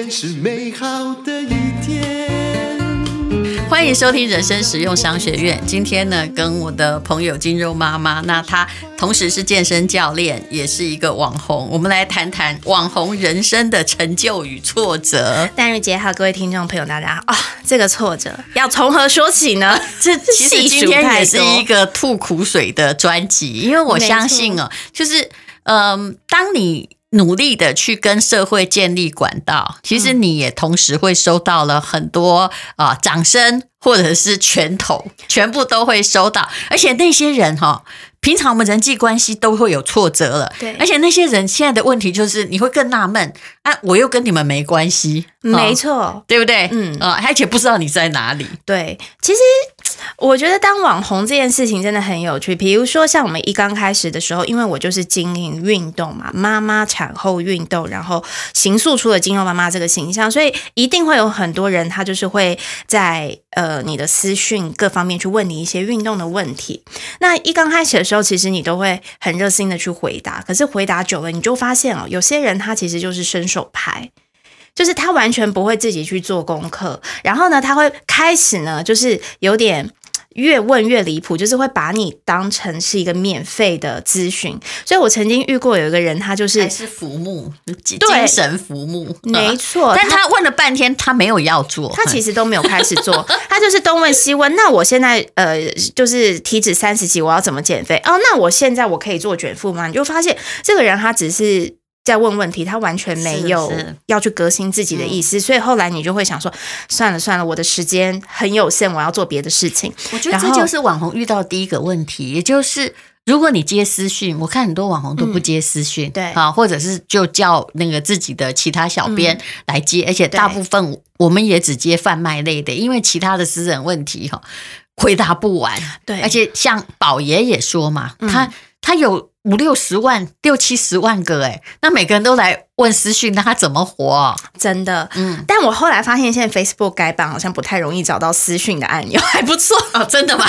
天是美好的一天。欢迎收听人生实用商学院。今天呢，跟我的朋友金肉妈妈，那她同时是健身教练，也是一个网红。我们来谈谈网红人生的成就与挫折。淡如姐好，各位听众朋友，大家好！这个挫折要从何说起呢？这其实今天也是一个吐苦水的专辑，因为我相信哦，就是嗯、呃，当你。努力的去跟社会建立管道，其实你也同时会收到了很多啊、呃、掌声或者是拳头，全部都会收到，而且那些人哈。平常我们人际关系都会有挫折了，对，而且那些人现在的问题就是，你会更纳闷啊，我又跟你们没关系，没错、哦，对不对？嗯啊，而且不知道你在哪里。对，其实我觉得当网红这件事情真的很有趣。比如说，像我们一刚开始的时候，因为我就是经营运动嘛，妈妈产后运动，然后形塑出了筋肉妈妈这个形象，所以一定会有很多人，他就是会在呃你的私讯各方面去问你一些运动的问题。那一刚开始的时候，时候其实你都会很热心的去回答，可是回答久了，你就发现哦，有些人他其实就是伸手牌，就是他完全不会自己去做功课，然后呢，他会开始呢，就是有点。越问越离谱，就是会把你当成是一个免费的咨询。所以我曾经遇过有一个人，他就是还是服务，精神服务，没错。但他问了半天，他没有要做，他其实都没有开始做，他就是东问西问。那我现在呃，就是体脂三十几，我要怎么减肥？哦，那我现在我可以做卷腹吗？你就发现这个人他只是。在问问题，他完全没有要去革新自己的意思，所以后来你就会想说，算了算了，我的时间很有限，我要做别的事情。我觉得这就是网红遇到第一个问题，也就是如果你接私讯，我看很多网红都不接私讯，嗯，对啊，或者是就叫那个自己的其他小编来接，而且大部分我们也只接贩卖类的，因为其他的私人问题哈回答不完。对，而且像宝爷也说嘛，他他有。五六十万、六七十万个哎，那每个人都来问私讯，那他怎么活？真的，嗯。但我后来发现，现在 Facebook 改版好像不太容易找到私讯的按钮，还不错哦。真的吗？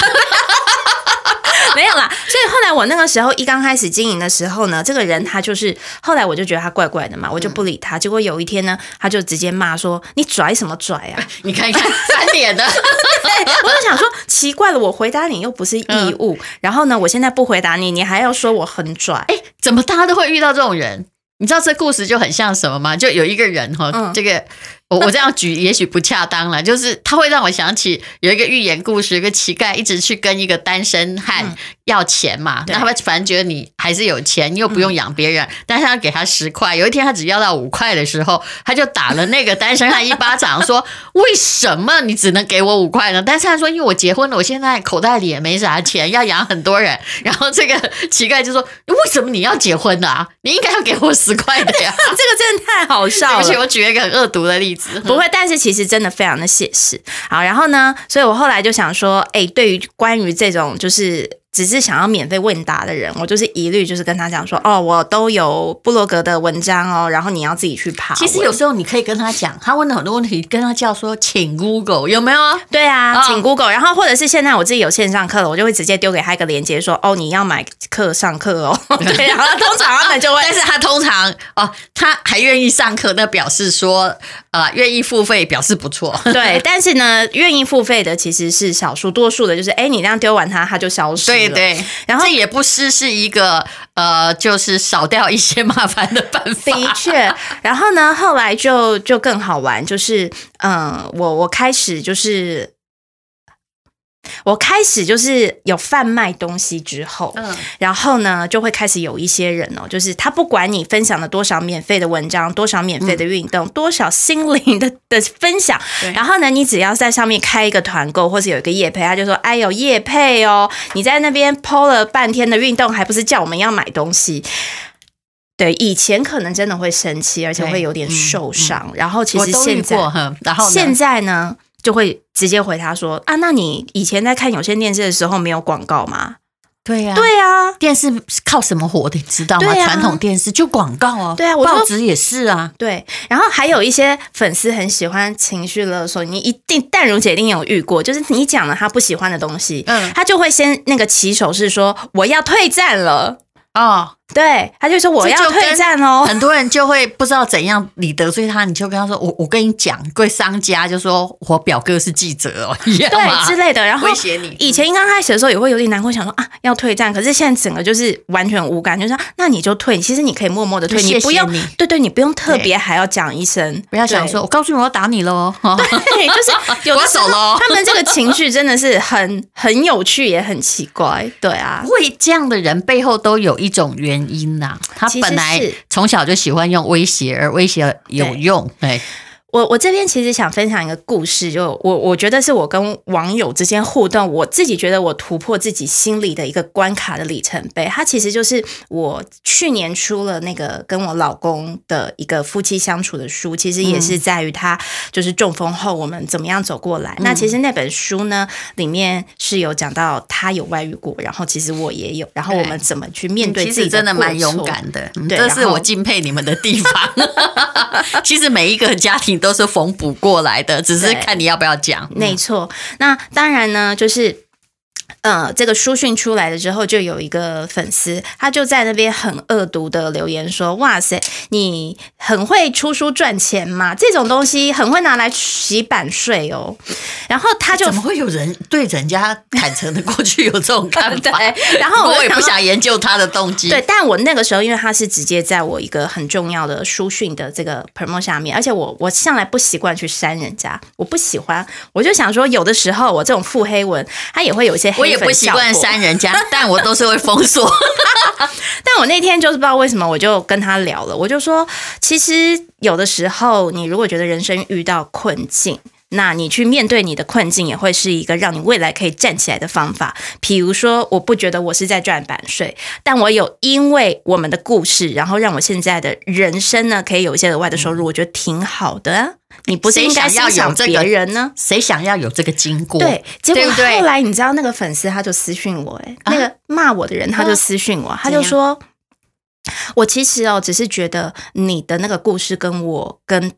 没有啦。所以后来我那个时候一刚开始经营的时候呢，这个人他就是后来我就觉得他怪怪的嘛，我就不理他。结果有一天呢，他就直接骂说：“你拽什么拽啊？你看一看翻脸的。”我就想说，奇怪了，我回答你又不是义务，嗯，然后呢，我现在不回答你，你还要说我很拽，哎，怎么大家都会遇到这种人？你知道这故事就很像什么吗？就有一个人哈，嗯，这个我我这样举也许不恰当了，就是他会让我想起有一个寓言故事，有一个乞丐一直去跟一个单身汉。嗯要钱嘛？那他们反正觉得你还是有钱，你又不用养别人，嗯，但是他要给他十块。有一天他只要到五块的时候，他就打了那个单身汉一巴掌，说：“为什么你只能给我五块呢？”但是他说：“因为我结婚了，我现在口袋里也没啥钱，要养很多人。”然后这个乞丐就说：“为什么你要结婚呢？啊？你应该要给我十块的呀！”这个真的太好笑了。而且我举了一个很恶毒的例子，不会，但是其实真的非常的写实。好，然后呢，所以我后来就想说，哎，对于关于这种就是。只是想要免费问答的人，我就是一律就是跟他讲说，哦，我都有部落格的文章哦，然后你要自己去爬。其实有时候你可以跟他讲，他问了很多问题，跟他叫说，请 Google 有没有？对啊，请 Google，然后或者是现在我自己有线上课了，我就会直接丢给他一个链接，说，哦，你要买课上课哦。对，然后通常他们就会，但是他通常哦，他还愿意上课，那表示说，呃，愿意付费，表示不错。对，但是呢，愿意付费的其实是少数，多数的就是，哎，你这样丢完他，他就消失。对对，然后这也不失是一个呃，就是少掉一些麻烦的办法。的确，然后呢，后来就就更好玩，就是嗯，我我开始就是。我开始就是有贩卖东西之后，嗯，然后呢，就会开始有一些人哦，就是他不管你分享了多少免费的文章，多少免费的运动，嗯、多少心灵的 的分享，然后呢，你只要在上面开一个团购，或是有一个业配，他就说：“哎呦，业配哦，你在那边 po 了半天的运动，还不是叫我们要买东西？”对，以前可能真的会生气，而且会有点受伤。嗯嗯、然后其实现在，然后现在呢？就会直接回他说啊，那你以前在看有线电视的时候没有广告吗？对呀、啊，对呀、啊，电视靠什么活的？你知道吗？啊、传统电视就广告哦。对啊，报纸也是啊。对，然后还有一些粉丝很喜欢情绪勒索，你一定淡如姐一定有遇过，就是你讲了他不喜欢的东西，嗯，他就会先那个起手是说我要退战了。哦，对，他就说我要退战哦。很多人就会不知道怎样，你得罪他，你就跟他说：“我我跟你讲，贵商家就说我表哥是记者哦，一样对之类的。”然后威胁你。以前刚开始的时候也会有点难过，想说啊要退战，可是现在整个就是完全无感，就是说那你就退，其实你可以默默的退，你不用对对，你不用特别还要讲一声，不要想说我告诉你我要打你喽。对，就是有的时候他们这个情绪真的是很很有趣，也很奇怪。对啊，会这样的人背后都有一种原因呐、啊。他本来从小就喜欢用威胁，而威胁有用。对。我我这边其实想分享一个故事，就我我觉得是我跟网友之间互动，我自己觉得我突破自己心里的一个关卡的里程碑。它其实就是我去年出了那个跟我老公的一个夫妻相处的书，其实也是在于他就是中风后我们怎么样走过来。嗯、那其实那本书呢，里面是有讲到他有外遇过，然后其实我也有，然后我们怎么去面对自己的，其实真的蛮勇敢的。对，这是我敬佩你们的地方。其实每一个家庭。都是缝补过来的，只是看你要不要讲。没错，那当然呢，就是。呃，这个书讯出来了之后，就有一个粉丝，他就在那边很恶毒的留言说：“哇塞，你很会出书赚钱嘛？这种东西很会拿来洗版税哦。”然后他就怎么会有人对人家坦诚的过去有这种看 法？对，然后我也不想研究他的动机。对，但我那个时候，因为他是直接在我一个很重要的书讯的这个 promo 下面，而且我我向来不习惯去删人家，我不喜欢，我就想说，有的时候我这种腹黑文，他也会有一些黑。也不习惯删人家，但我都是会封锁。但我那天就是不知道为什么，我就跟他聊了，我就说，其实有的时候，你如果觉得人生遇到困境，那你去面对你的困境，也会是一个让你未来可以站起来的方法。比如说，我不觉得我是在赚版税，但我有因为我们的故事，然后让我现在的人生呢，可以有一些额外的收入，我觉得挺好的。你不是应该要想别人呢？谁想要有这个经过？对，结果后来你知道那个粉丝他就私讯我，哎，那个骂我的人他就私讯我，他就说，我其实哦，只是觉得你的那个故事跟我跟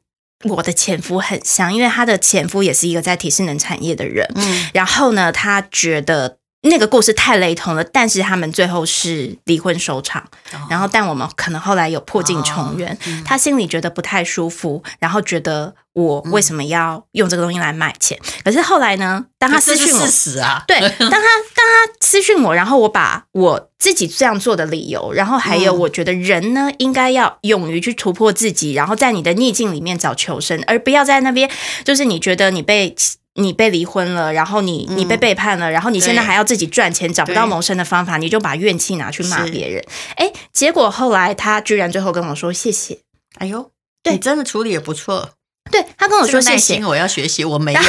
我的前夫很像，因为他的前夫也是一个在体适能产业的人，嗯，然后呢，他觉得。那个故事太雷同了，但是他们最后是离婚收场。哦、然后，但我们可能后来有破镜重圆。哦嗯、他心里觉得不太舒服，然后觉得我为什么要用这个东西来卖钱？嗯、可是后来呢？当他私讯我，事实啊，对，当他当他私讯我，然后我把我自己这样做的理由，然后还有我觉得人呢，应该要勇于去突破自己，然后在你的逆境里面找求生，而不要在那边就是你觉得你被。你被离婚了，然后你你被背叛了，嗯、然后你现在还要自己赚钱，找不到谋生的方法，你就把怨气拿去骂别人。哎，结果后来他居然最后跟我说谢谢。哎呦，对，你真的处理也不错。对，他跟我说谢谢，我要学习，我没有。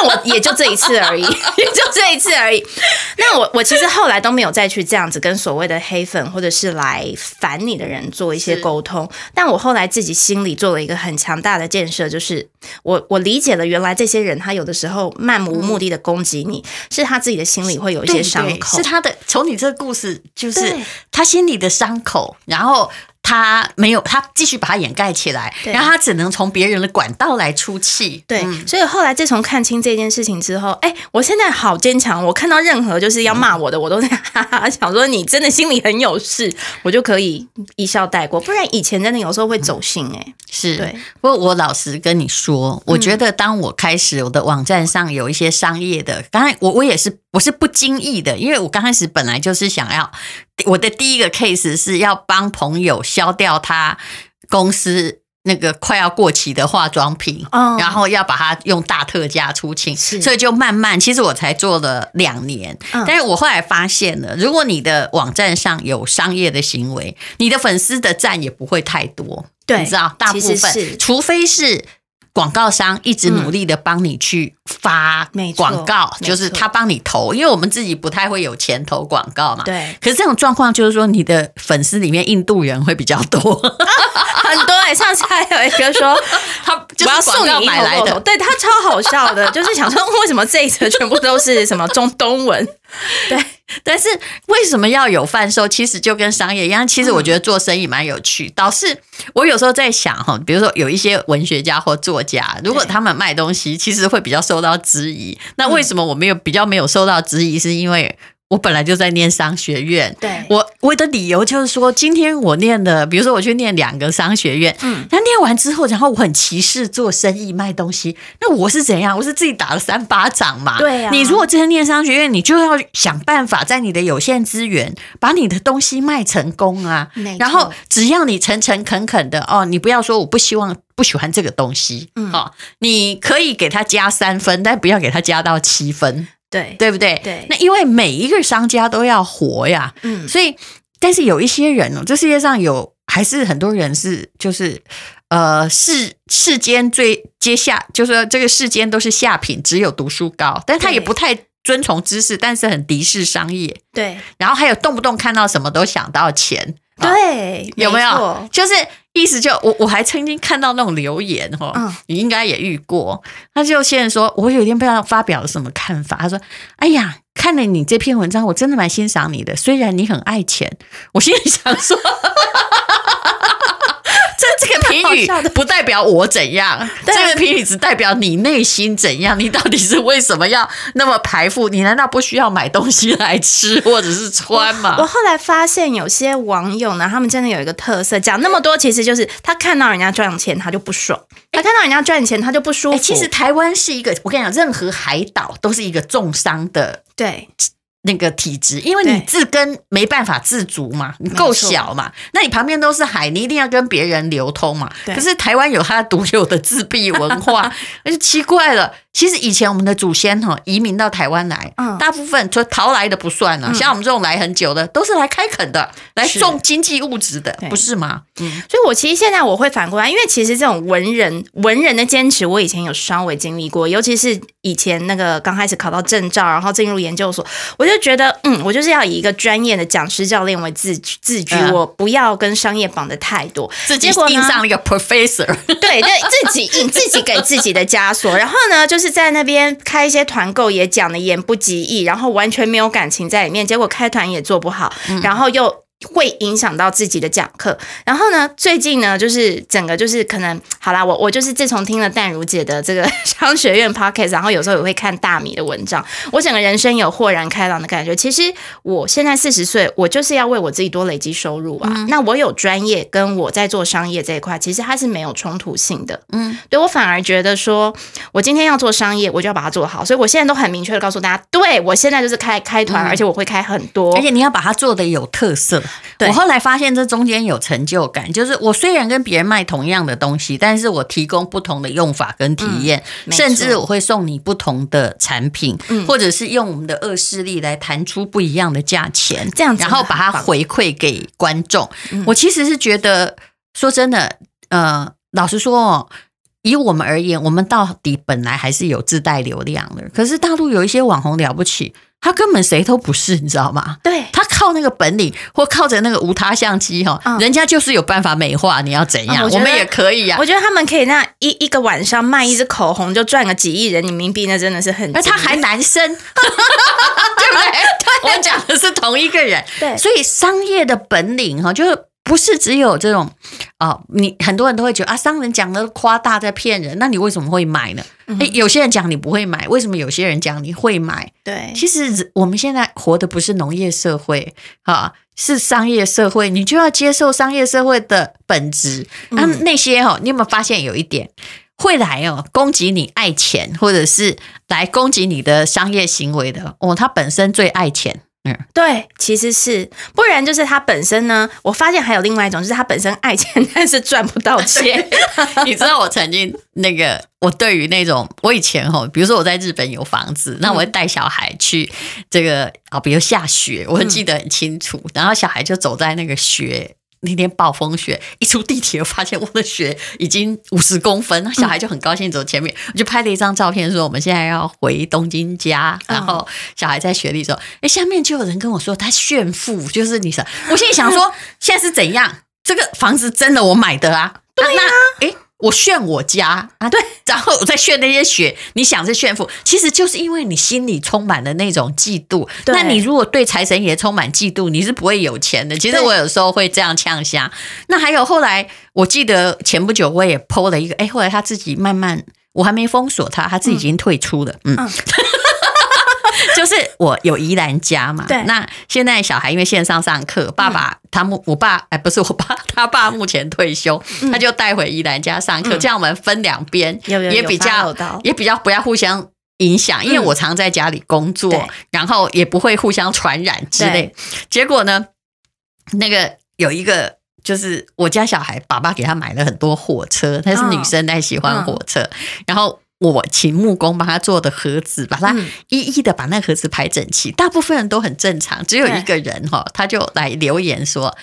我也就这一次而已，也就这一次而已。那我我其实后来都没有再去这样子跟所谓的黑粉或者是来烦你的人做一些沟通。但我后来自己心里做了一个很强大的建设，就是我我理解了原来这些人他有的时候漫无目的的攻击你，嗯、是他自己的心里会有一些伤口，是他的从你这个故事就是他心里的伤口，然后。他没有，他继续把它掩盖起来，然后他只能从别人的管道来出气。对，嗯、所以后来自从看清这件事情之后，哎，我现在好坚强。我看到任何就是要骂我的，嗯、我都在哈哈想说你真的心里很有事，我就可以一笑带过。不然以前真的有时候会走心哎、欸。是，对。不过我老实跟你说，我觉得当我开始我的网站上有一些商业的，刚才我我也是我是不经意的，因为我刚开始本来就是想要。我的第一个 case 是要帮朋友销掉他公司那个快要过期的化妆品，然后要把它用大特价出清，所以就慢慢，其实我才做了两年，但是我后来发现了，如果你的网站上有商业的行为，你的粉丝的赞也不会太多，对，你知道，大部分，除非是。广告商一直努力的帮你去发广告，嗯、就是他帮你投，因为我们自己不太会有钱投广告嘛。对。可是这种状况就是说，你的粉丝里面印度人会比较多，很多哎、欸。上次还有一个说 他我要送你买来的，对他超好笑的，就是想说为什么这一则全部都是什么中东文？对。但是为什么要有贩售？其实就跟商业一样。其实我觉得做生意蛮有趣。导致、嗯、我有时候在想哈，比如说有一些文学家或作家，如果他们卖东西，其实会比较受到质疑。那为什么我没有比较没有受到质疑？是因为我本来就在念商学院，对，我我的理由就是说，今天我念的，比如说我去念两个商学院，嗯，那念完之后，然后我很歧视做生意卖东西，那我是怎样？我是自己打了三巴掌嘛？对呀、啊。你如果真的念商学院，你就要想办法在你的有限资源把你的东西卖成功啊。然后只要你诚诚恳恳的哦，你不要说我不希望不喜欢这个东西，嗯，哦，你可以给他加三分，但不要给他加到七分。对，对不对？对，那因为每一个商家都要活呀，嗯，所以，但是有一些人哦，这世界上有还是很多人是就是呃世世间最接下，就是说这个世间都是下品，只有读书高，但他也不太遵从知识，但是很敌视商业，对，然后还有动不动看到什么都想到钱，对，有没有？就是。意思就我我还曾经看到那种留言哦，嗯、你应该也遇过。他就现在说，我有一天不知道发表了什么看法。他说：“哎呀，看了你这篇文章，我真的蛮欣赏你的。虽然你很爱钱，我心里想说。”这这个评语不代表我怎样，这个评语只代表你内心怎样。你到底是为什么要那么排富？你难道不需要买东西来吃或者是穿吗？我，我后来发现有些网友呢，他们真的有一个特色，讲那么多，其实就是他看到人家赚钱，他就不爽；他看到人家赚钱，他就不舒服。其实台湾是一个，我跟你讲，任何海岛都是一个重商的。对。那个体质，因为你自根没办法自足嘛，你够小嘛，那你旁边都是海，你一定要跟别人流通嘛。可是台湾有它独有的自闭文化，那就奇怪了。其实以前我们的祖先哈移民到台湾来，嗯。大部分说逃来的不算了，像我们这种来很久的，都是来开垦的，来种经济物质的，不是吗？嗯，所以我其实现在我会反过来，因为其实这种文人文人的坚持，我以前有稍微经历过，尤其是以前那个刚开始考到证照，然后进入研究所，我就觉得，嗯，我就是要以一个专业的讲师教练为自自居，我不要跟商业绑的太多，自己印上一个 professor，对对，自己印自己给自己的枷锁，然后呢，就是。在那边开一些团购也讲的言不及义，然后完全没有感情在里面，结果开团也做不好，然后又。会影响到自己的讲课，然后呢，最近呢，就是整个就是可能好啦，我我就是自从听了淡如姐的这个 商学院 podcast，然后有时候也会看大米的文章，我整个人生有豁然开朗的感觉。其实我现在四十岁，我就是要为我自己多累积收入啊。嗯、那我有专业，跟我在做商业这一块，其实它是没有冲突性的。嗯，对我反而觉得说，我今天要做商业，我就要把它做好。所以我现在都很明确的告诉大家，对我现在就是开开团，嗯、而且我会开很多，而且你要把它做的有特色。对我后来发现这中间有成就感，就是我虽然跟别人卖同样的东西，但是我提供不同的用法跟体验，嗯、甚至我会送你不同的产品，嗯、或者是用我们的恶势力来谈出不一样的价钱，这样子，然后把它回馈给观众。嗯、我其实是觉得，说真的，呃，老实说哦，以我们而言，我们到底本来还是有自带流量的，可是大陆有一些网红了不起。他根本谁都不是，你知道吗？对，他靠那个本领，或靠着那个无他相机哈，嗯、人家就是有办法美化。你要怎样？嗯、我，我们也可以呀、啊。我觉得他们可以那一一个晚上卖一支口红就赚个几亿人民币，那真的是很。而他还男生，对不对？对我讲的是同一个人。对，所以商业的本领哈，就是。不是只有这种啊、哦，你很多人都会觉得啊，商人讲的夸大在骗人，那你为什么会买呢？诶、嗯，有些人讲你不会买，为什么有些人讲你会买？对，其实我们现在活的不是农业社会啊，是商业社会，你就要接受商业社会的本质。那、嗯、那些哦，你有没有发现有一点会来哦攻击你爱钱，或者是来攻击你的商业行为的哦，他本身最爱钱。嗯，对，其实是，不然就是他本身呢。我发现还有另外一种，就是他本身爱钱，但是赚不到钱。你知道我曾经那个，我对于那种，我以前吼，比如说我在日本有房子，那我会带小孩去这个啊，比如下雪，我会记得很清楚，然后小孩就走在那个雪。那天暴风雪一出地铁，我发现我的雪已经五十公分，那小孩就很高兴走前面，我就拍了一张照片，说我们现在要回东京家，然后小孩在雪里走，哎，下面就有人跟我说他炫富，就是你想，我心里想说 现在是怎样？这个房子真的我买的啊？对呀，哎。我炫我家啊，对，然后我再炫那些雪，你想是炫富，其实就是因为你心里充满了那种嫉妒。那你如果对财神爷充满嫉妒，你是不会有钱的。其实我有时候会这样呛瞎。那还有后来，我记得前不久我也 PO 了一个，哎，后来他自己慢慢，我还没封锁他，他自己已经退出了，嗯。嗯 就是我有宜兰家嘛，对。那现在小孩因为线上上课，爸爸他目我爸哎不是我爸，他爸目前退休，他就带回宜兰家上课，这样我们分两边也比较也比较不要互相影响，因为我常在家里工作，然后也不会互相传染之类。结果呢，那个有一个。就是我家小孩，爸爸给他买了很多火车，她是女生，她喜欢火车。哦嗯、然后我请木工帮他做的盒子，把它一一的把那盒子排整齐。大部分人都很正常，只有一个人哈，他就来留言说：“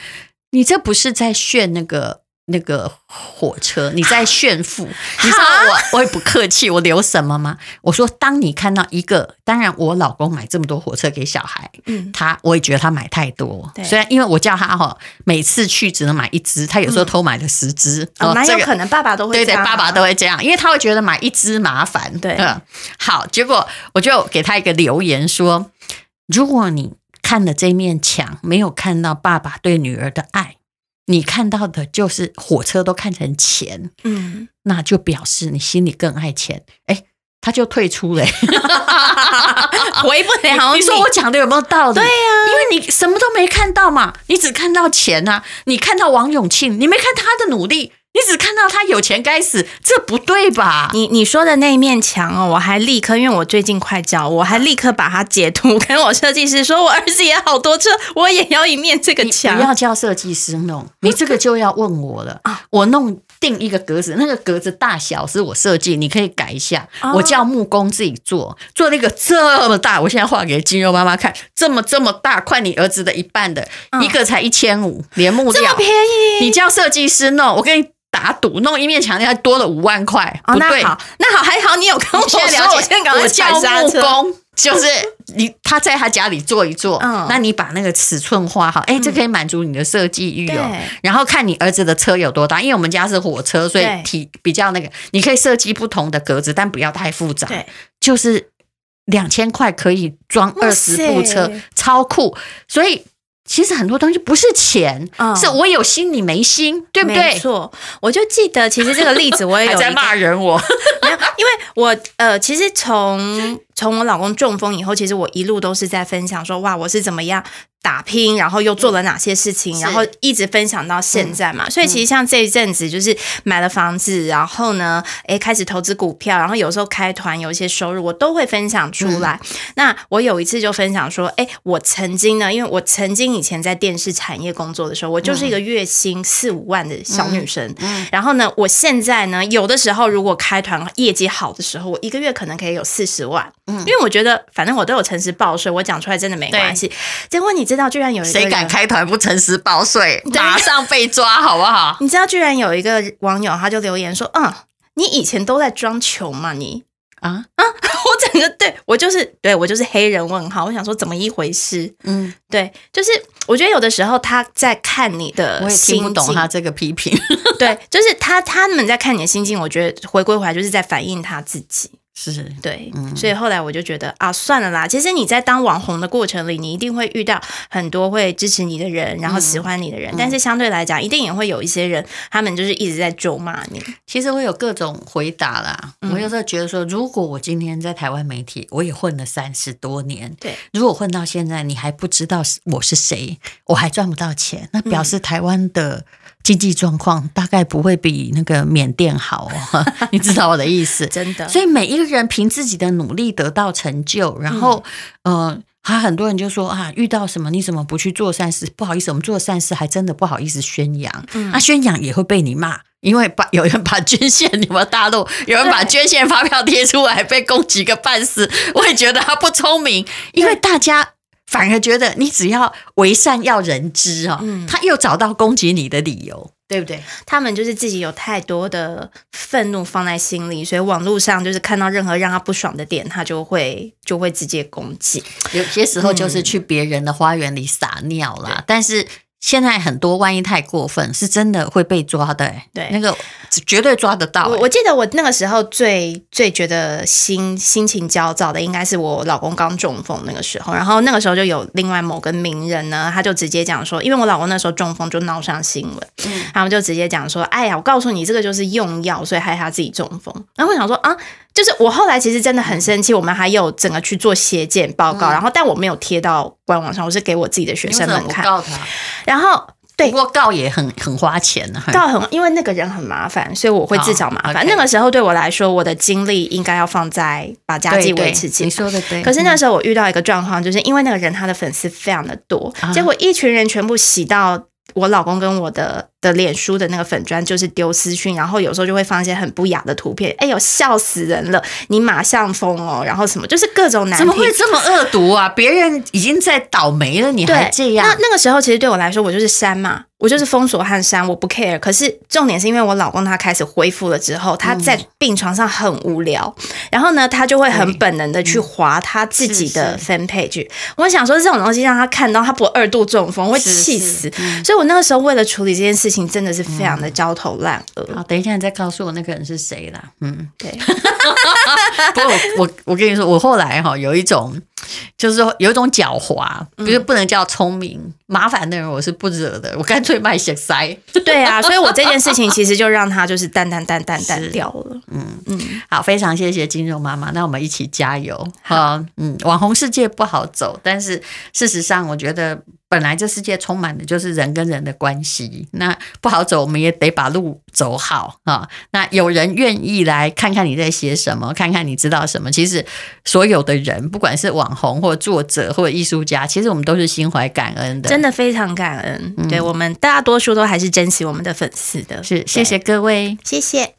你这不是在炫那个？”那个火车，你在炫富？你知道我我也不客气，我留什么吗？我说，当你看到一个，当然我老公买这么多火车给小孩，嗯，他我也觉得他买太多。对，虽然因为我叫他哈，每次去只能买一只，他有时候偷买了十只。哦，那有可能爸爸都会对，爸爸都会这样，因为他会觉得买一只麻烦。对，嗯，好，结果我就给他一个留言说：如果你看了这面墙，没有看到爸爸对女儿的爱。你看到的就是火车都看成钱，嗯，那就表示你心里更爱钱。哎，他就退出了，回不了你。你说我讲的有没有道理？对呀、啊，因为你什么都没看到嘛，你只看到钱啊，你看到王永庆，你没看他的努力。你只看到他有钱该死，这不对吧？你你说的那一面墙哦，我还立刻，因为我最近快交，我还立刻把它截图跟我设计师说，我儿子也好多车，我也要一面这个墙。不要叫设计师弄，你 这个就要问我了啊！我弄定一个格子，那个格子大小是我设计，你可以改一下。我叫木工自己做，做那个这么大，我现在画给肌肉妈妈看，这么这么大，快你儿子的一半的，一个才一千五，连木料，这么便宜，你叫设计师弄，我跟你。打赌弄一面墙，要多了五万块。哦，那好，那好，还好你有跟我说，我现在我叫木工，就是你他在他家里做一做，嗯，那你把那个尺寸画好，哎，这可以满足你的设计欲哦。然后看你儿子的车有多大，因为我们家是火车，所以体比较那个，你可以设计不同的格子，但不要太复杂。对，就是两千块可以装二十部车，超酷。所以。其实很多东西不是钱，嗯、是我有心你没心，对不对？没错，我就记得其实这个例子我也有 还在骂人我，没有，因为我呃，其实从从我老公中风以后，其实我一路都是在分享说，哇，我是怎么样。打拼，然后又做了哪些事情，然后一直分享到现在嘛。所以其实像这一阵子，就是买了房子，然后呢，诶，开始投资股票，然后有时候开团有一些收入，我都会分享出来。那我有一次就分享说，诶，我曾经呢，因为我曾经以前在电视产业工作的时候，我就是一个月薪四五万的小女生。然后呢，我现在呢，有的时候如果开团业绩好的时候，我一个月可能可以有四十万。因为我觉得反正我都有诚实报税，我讲出来真的没关系。结果你。知道居然有一个谁敢开团不诚实报税，马上被抓，好不好？你知道居然有一个网友他就留言说：“嗯，你以前都在装穷嘛？你啊啊！我整个对我就是对我就是黑人问号。我想说怎么一回事？嗯，对，就是我觉得有的时候他在看你的，我也听不懂他这个批评。对，就是他他们在看你的心境，我觉得回归回来就是在反映他自己。”是对，嗯、所以后来我就觉得啊，算了啦。其实你在当网红的过程里，你一定会遇到很多会支持你的人，然后喜欢你的人。嗯、但是相对来讲，一定也会有一些人，他们就是一直在咒骂你。其实我有各种回答啦。嗯、我有时候觉得说，如果我今天在台湾媒体，我也混了三十多年，对，如果混到现在，你还不知道我是谁，我还赚不到钱，那表示台湾的。经济状况大概不会比那个缅甸好，你知道我的意思？真的。所以每一个人凭自己的努力得到成就，然后，嗯、呃，还很多人就说啊，遇到什么你怎么不去做善事？不好意思，我们做善事还真的不好意思宣扬。嗯，啊宣扬也会被你骂，因为把 有人把捐献，你们大陆有人把捐献发票贴出来，被攻击个半死。我也觉得他不聪明，因为大家。反而觉得你只要为善要人知啊，嗯、他又找到攻击你的理由，对不对？他们就是自己有太多的愤怒放在心里，所以网络上就是看到任何让他不爽的点，他就会就会直接攻击。有些时候就是去别人的花园里撒尿啦，嗯、但是。现在很多，万一太过分，是真的会被抓的。对，那个绝对抓得到。我我记得我那个时候最最觉得心心情焦躁的，应该是我老公刚中风那个时候。然后那个时候就有另外某个名人呢，他就直接讲说，因为我老公那时候中风就闹上新闻，嗯，他们就直接讲说，哎呀，我告诉你，这个就是用药，所以害他自己中风。然后我想说啊。就是我后来其实真的很生气，我们还有整个去做血检报告，然后但我没有贴到官网上，我是给我自己的学生们看。然后对，不过告也很很花钱呢，告很因为那个人很麻烦，所以我会自找麻烦。那个时候对我来说，我的精力应该要放在把家计维持起来。你说的对。可是那时候我遇到一个状况，就是因为那个人他的粉丝非常的多，结果一群人全部洗到我老公跟我的。的脸书的那个粉砖就是丢私讯，然后有时候就会放一些很不雅的图片，哎呦笑死人了！你马上疯哦，然后什么就是各种难，怎么会这么恶毒啊？别人已经在倒霉了，你还这样？那那个时候其实对我来说，我就是删嘛，我就是封锁和删，我不 care。可是重点是因为我老公他开始恢复了之后，他在病床上很无聊，嗯、然后呢，他就会很本能的去划他自己的 fan page。我想说这种东西让他看到，他不二度中风会气死。所以我那个时候为了处理这件事情。真的是非常的焦头烂额。好，等一下你再告诉我那个人是谁啦。嗯，对。不过我我我跟你说，我后来哈有一种。就是说有一种狡猾，不是不能叫聪明，嗯、麻烦的人我是不惹的，我干脆卖血塞。对啊，所以我这件事情其实就让他就是淡淡淡淡淡掉了。嗯嗯，好，非常谢谢金融妈妈，那我们一起加油。好，嗯，网红世界不好走，但是事实上我觉得本来这世界充满的就是人跟人的关系，那不好走，我们也得把路走好啊。那有人愿意来看看你在写什么，看看你知道什么，其实所有的人不管是网红或作者或艺术家，其实我们都是心怀感恩的，真的非常感恩。嗯、对我们大多数都还是珍惜我们的粉丝的。是，谢谢各位，谢谢。